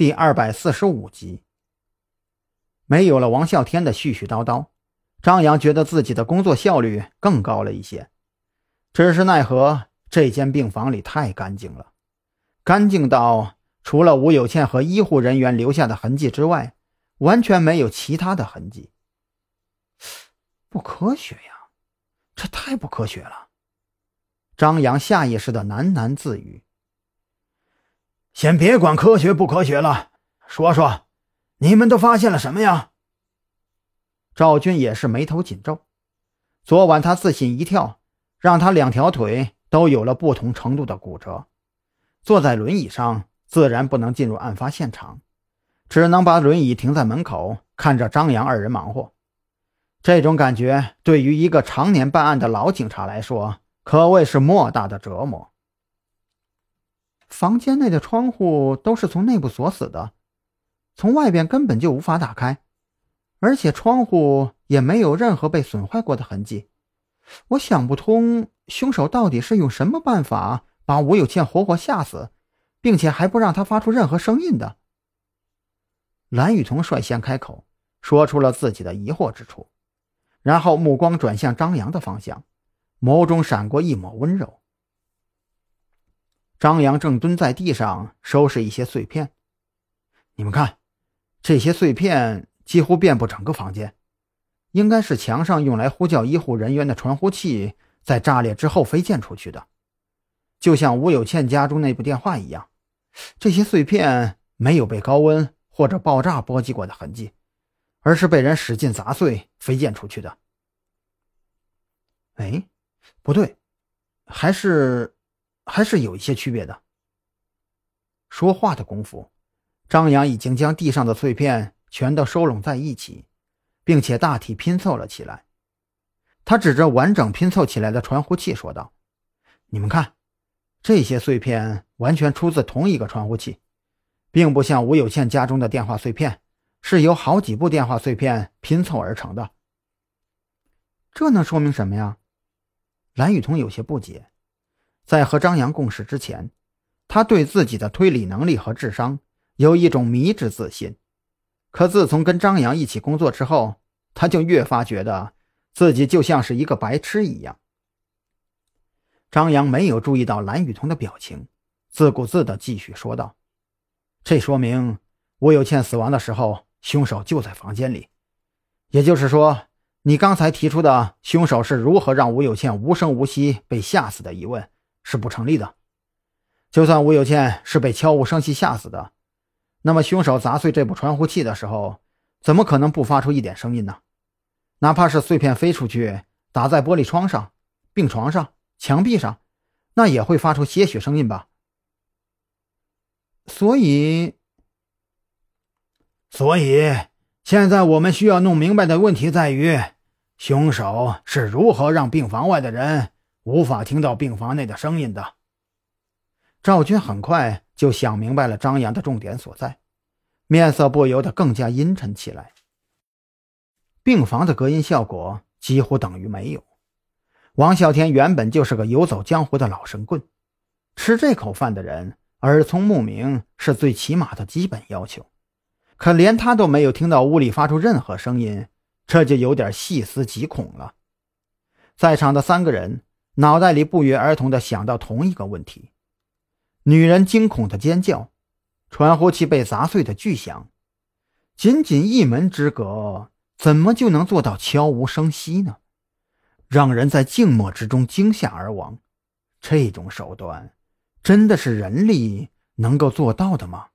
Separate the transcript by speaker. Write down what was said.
Speaker 1: 第二百四十五集。没有了王啸天的絮絮叨叨，张扬觉得自己的工作效率更高了一些。只是奈何这间病房里太干净了，干净到除了吴有倩和医护人员留下的痕迹之外，完全没有其他的痕迹。不科学呀，这太不科学了！张扬下意识的喃喃自语。
Speaker 2: 先别管科学不科学了，说说，你们都发现了什么呀？
Speaker 1: 赵军也是眉头紧皱。昨晚他自信一跳，让他两条腿都有了不同程度的骨折，坐在轮椅上，自然不能进入案发现场，只能把轮椅停在门口，看着张扬二人忙活。这种感觉对于一个常年办案的老警察来说，可谓是莫大的折磨。房间内的窗户都是从内部锁死的，从外边根本就无法打开，而且窗户也没有任何被损坏过的痕迹。我想不通，凶手到底是用什么办法把吴有倩活活吓死，并且还不让她发出任何声音的？蓝雨桐率先开口，说出了自己的疑惑之处，然后目光转向张扬的方向，眸中闪过一抹温柔。张扬正蹲在地上收拾一些碎片，你们看，这些碎片几乎遍布整个房间，应该是墙上用来呼叫医护人员的传呼器在炸裂之后飞溅出去的，就像吴有倩家中那部电话一样。这些碎片没有被高温或者爆炸波及过的痕迹，而是被人使劲砸碎飞溅出去的。哎，不对，还是。还是有一些区别的。说话的功夫，张扬已经将地上的碎片全都收拢在一起，并且大体拼凑了起来。他指着完整拼凑起来的传呼器说道：“你们看，这些碎片完全出自同一个传呼器，并不像吴有倩家中的电话碎片，是由好几部电话碎片拼凑而成的。这能说明什么呀？”蓝雨桐有些不解。在和张扬共事之前，他对自己的推理能力和智商有一种迷之自信。可自从跟张扬一起工作之后，他就越发觉得自己就像是一个白痴一样。张扬没有注意到蓝雨桐的表情，自顾自地继续说道：“这说明吴有倩死亡的时候，凶手就在房间里。也就是说，你刚才提出的凶手是如何让吴有倩无声无息被吓死的疑问。”是不成立的。就算吴有倩是被悄无声息吓死的，那么凶手砸碎这部传呼器的时候，怎么可能不发出一点声音呢？哪怕是碎片飞出去，打在玻璃窗上、病床上、墙壁上，那也会发出些许声音吧。所以，
Speaker 2: 所以现在我们需要弄明白的问题在于，凶手是如何让病房外的人。无法听到病房内的声音的赵军很快就想明白了张扬的重点所在，面色不由得更加阴沉起来。病房的隔音效果几乎等于没有。王啸天原本就是个游走江湖的老神棍，吃这口饭的人耳聪目明是最起码的基本要求，可连他都没有听到屋里发出任何声音，这就有点细思极恐了。在场的三个人。脑袋里不约而同地想到同一个问题：女人惊恐的尖叫，传呼器被砸碎的巨响，仅仅一门之隔，怎么就能做到悄无声息呢？让人在静默之中惊吓而亡，这种手段，真的是人力能够做到的吗？